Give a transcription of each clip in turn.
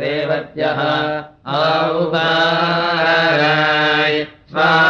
रेवत्यः आउवाराय स्वानाः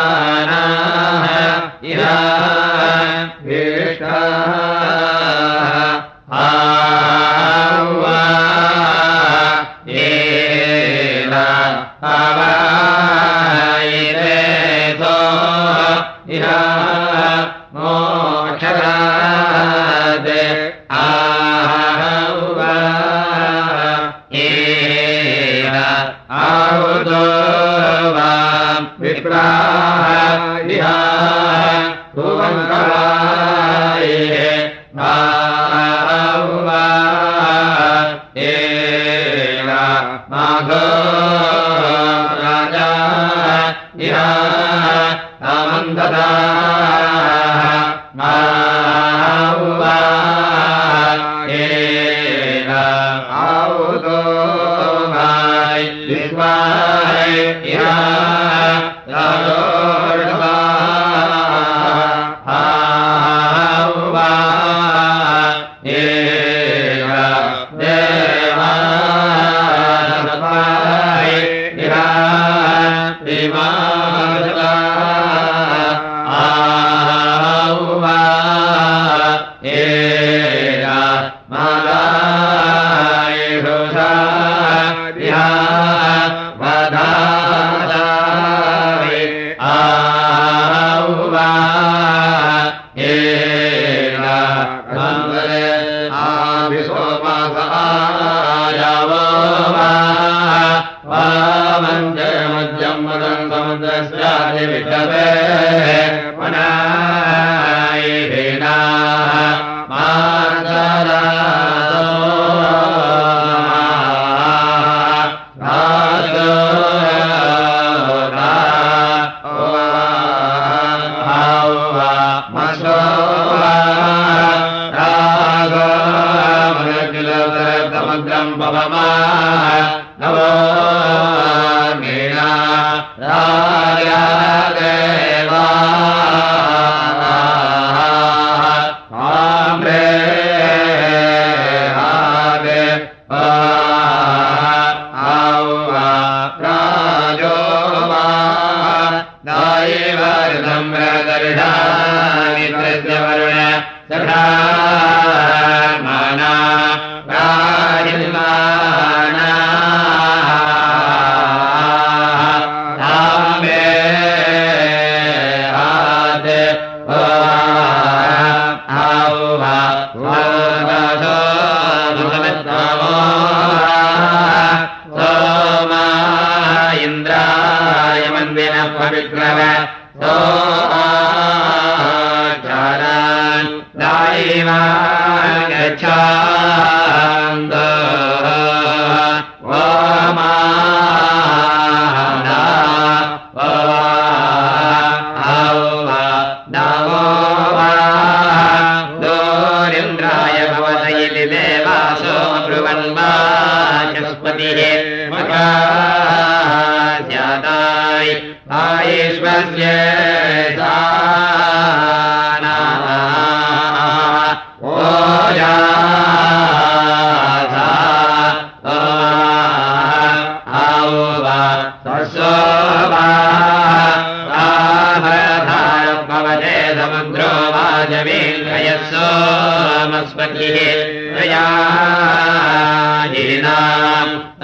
प्रयाजीनाम्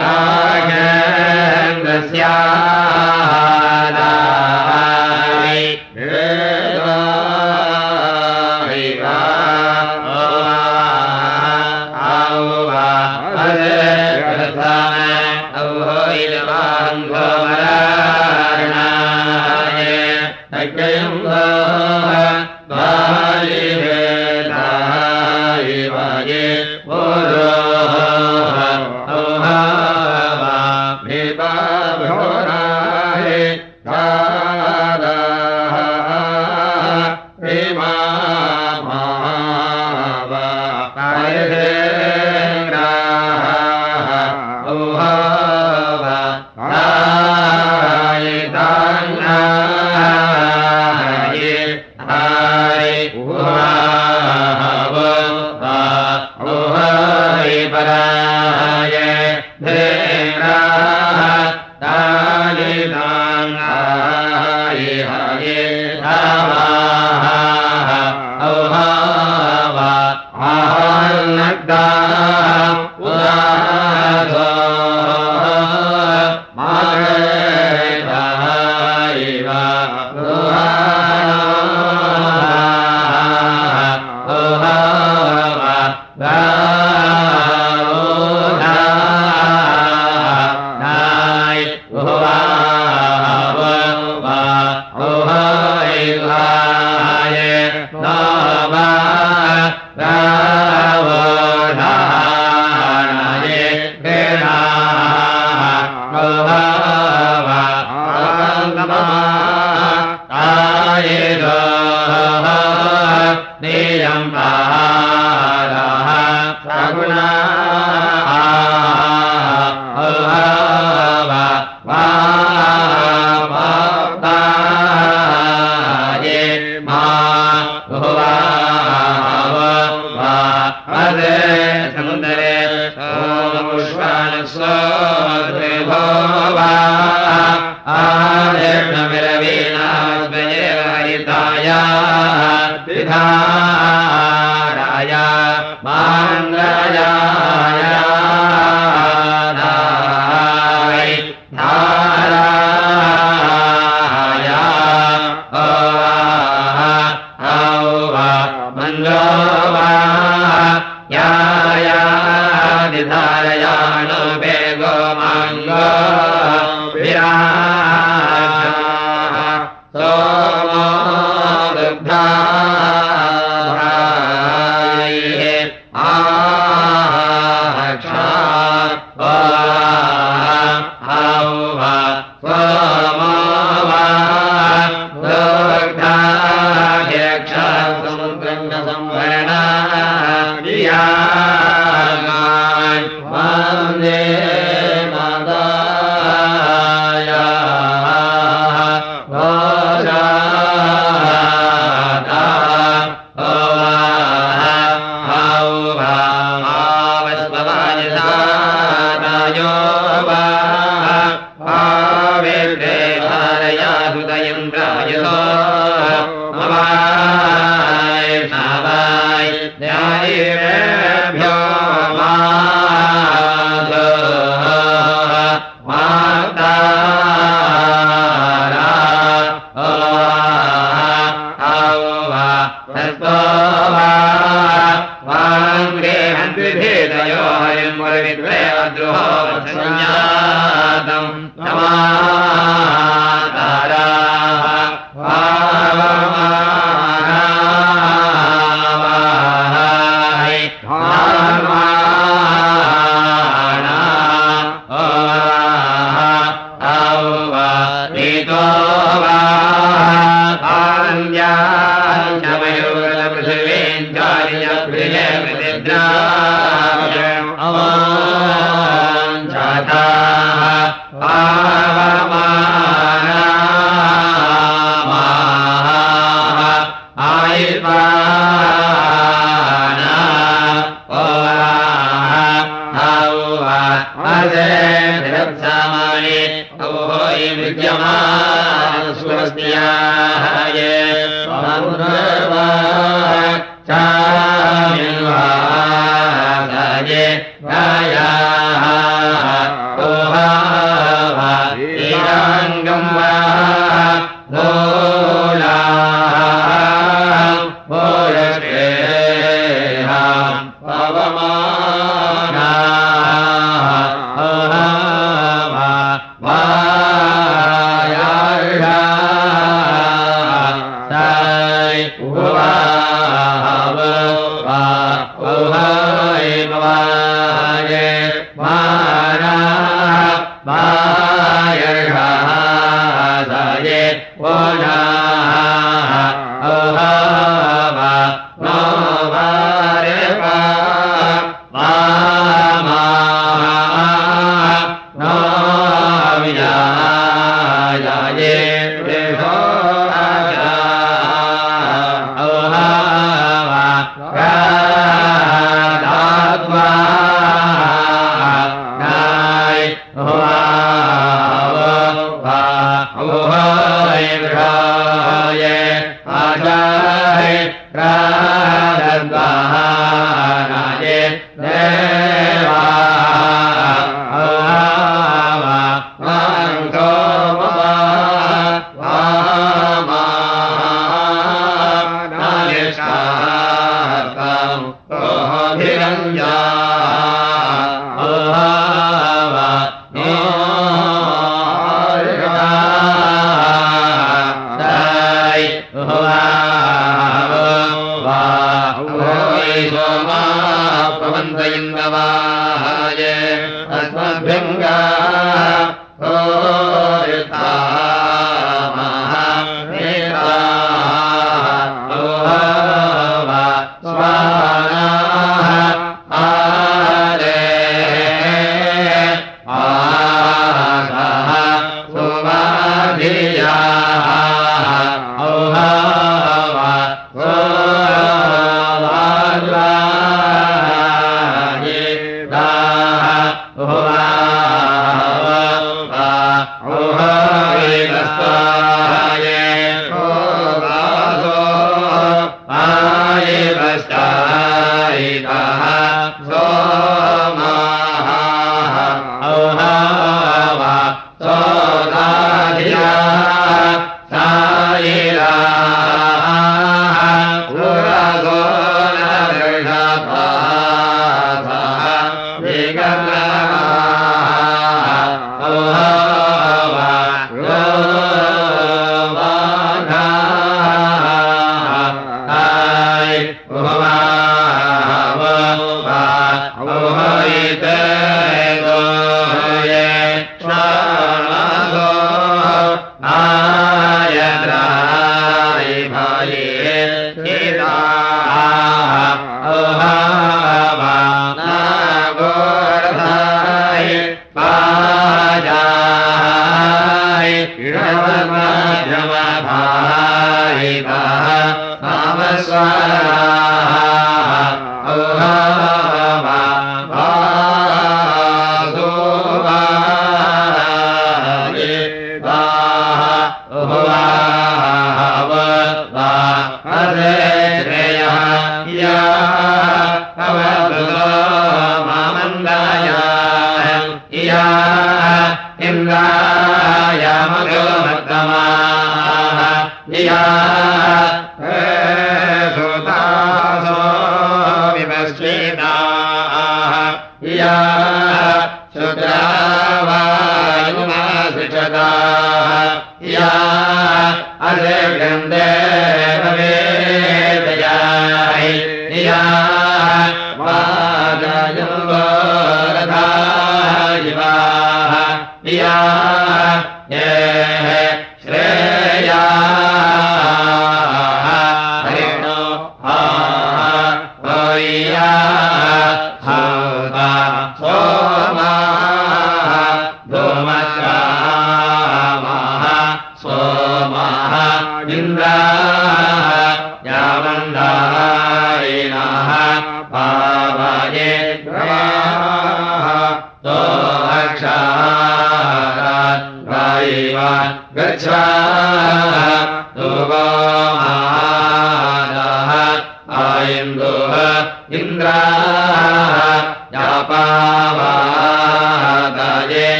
रागेन्द्रस्यादाय रा तथा वा म्बाः युवाः प्रियाः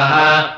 अध्वा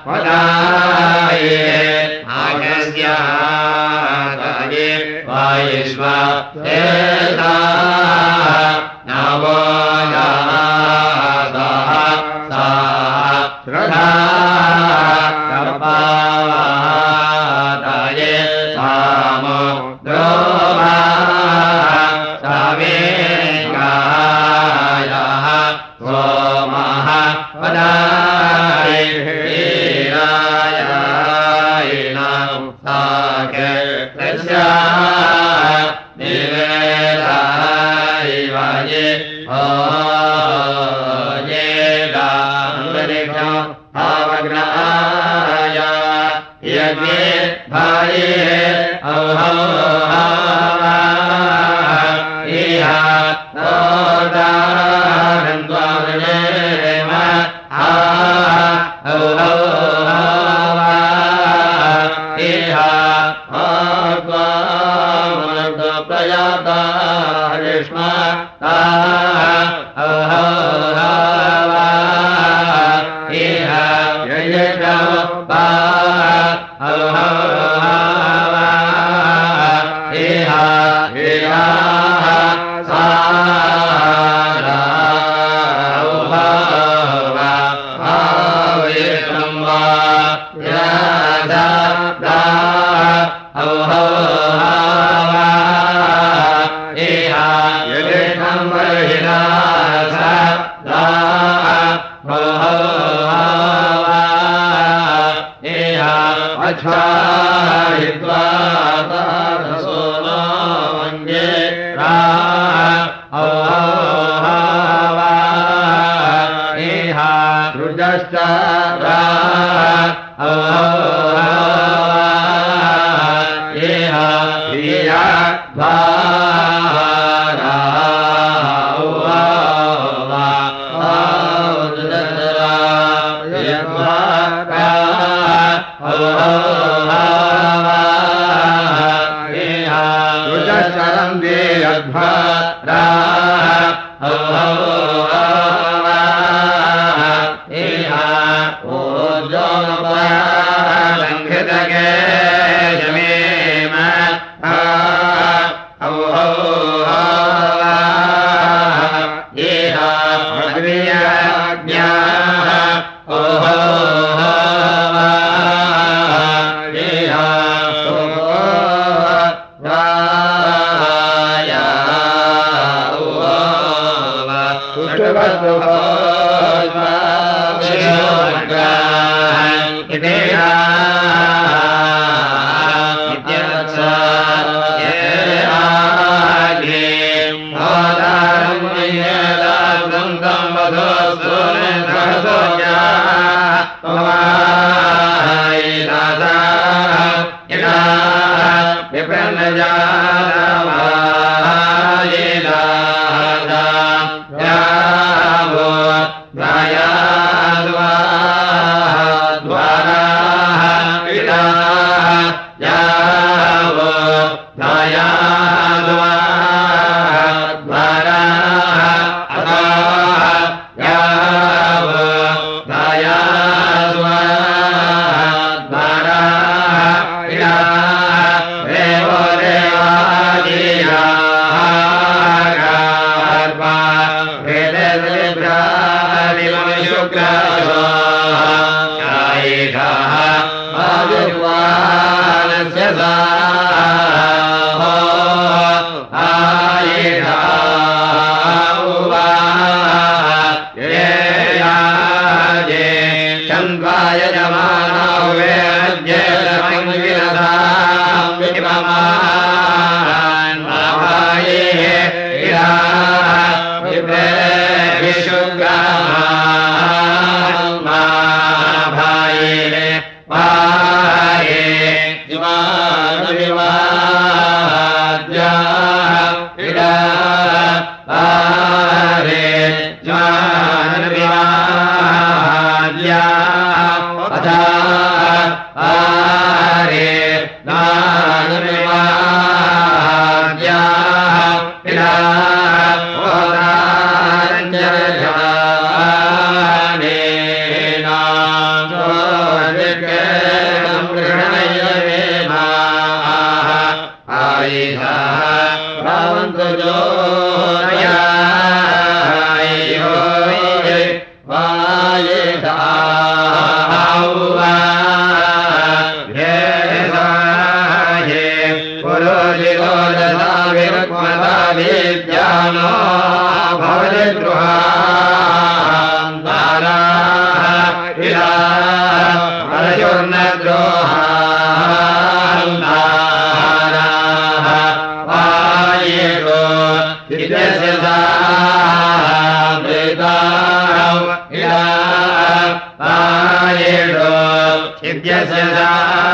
सा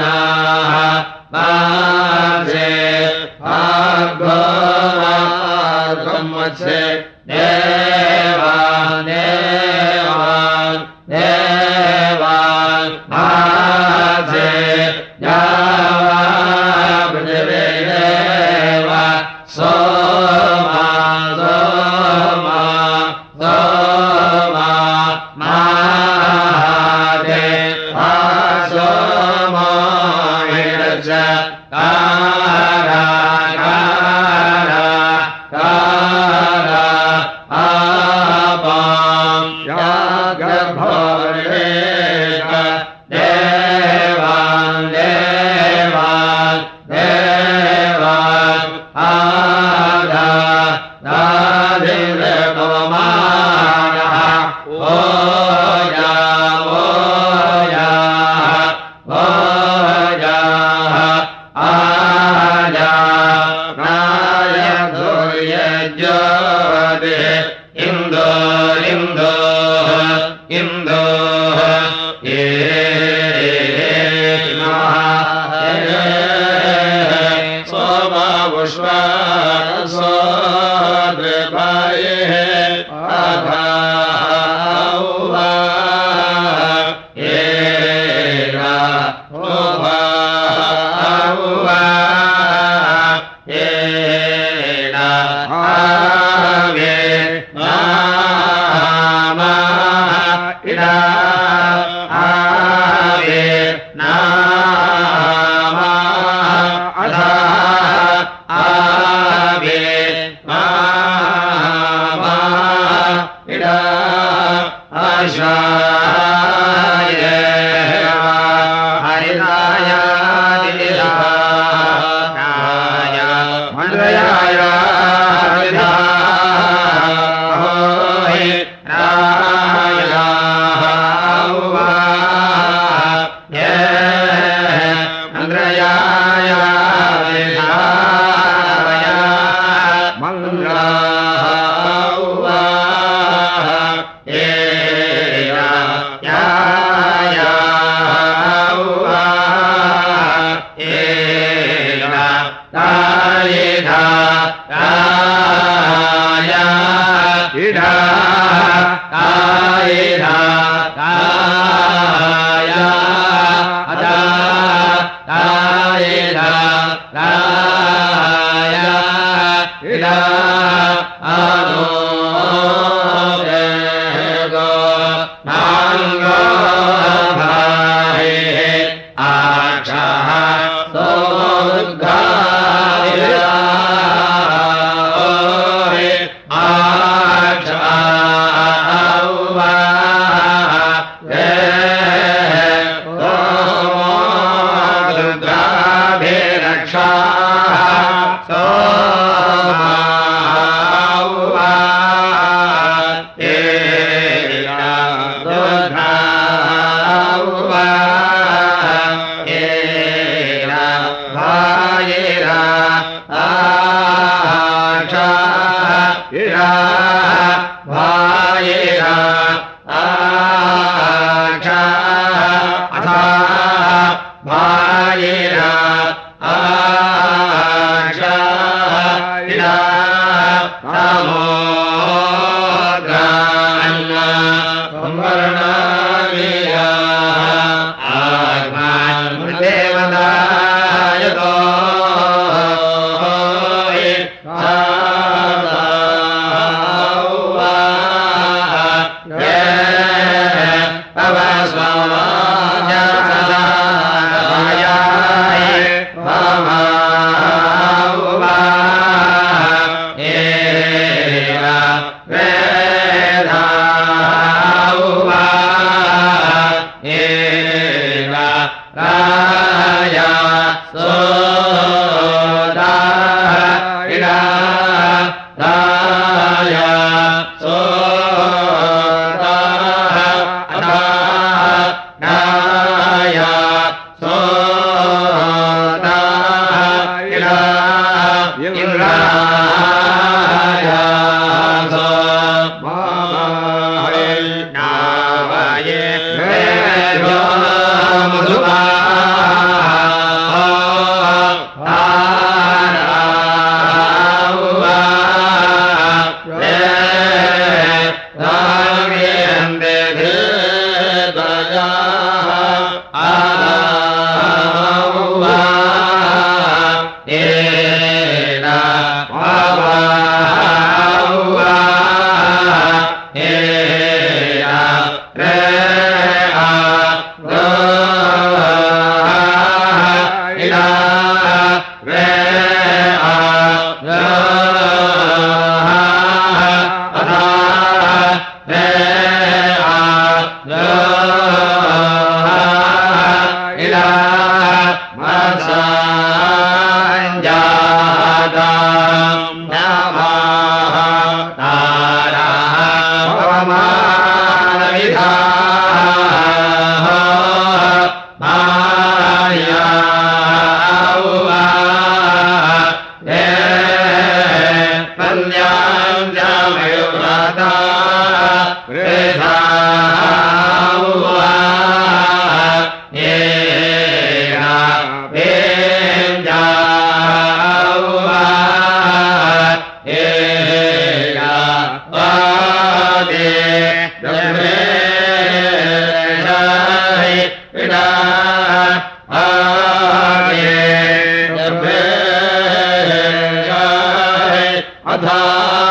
नाः मार्गे भार्गो जा ဟိလာ आ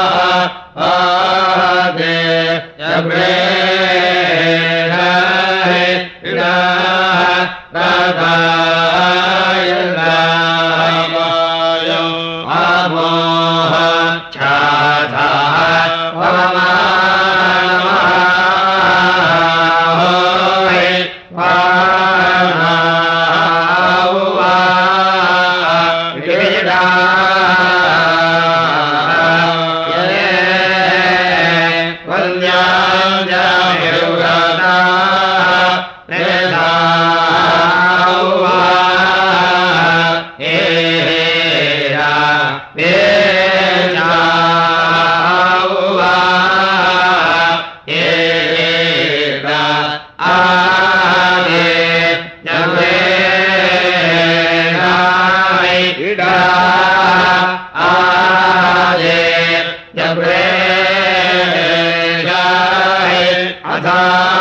रहस्यगानम् सम्पूर्णम् ओ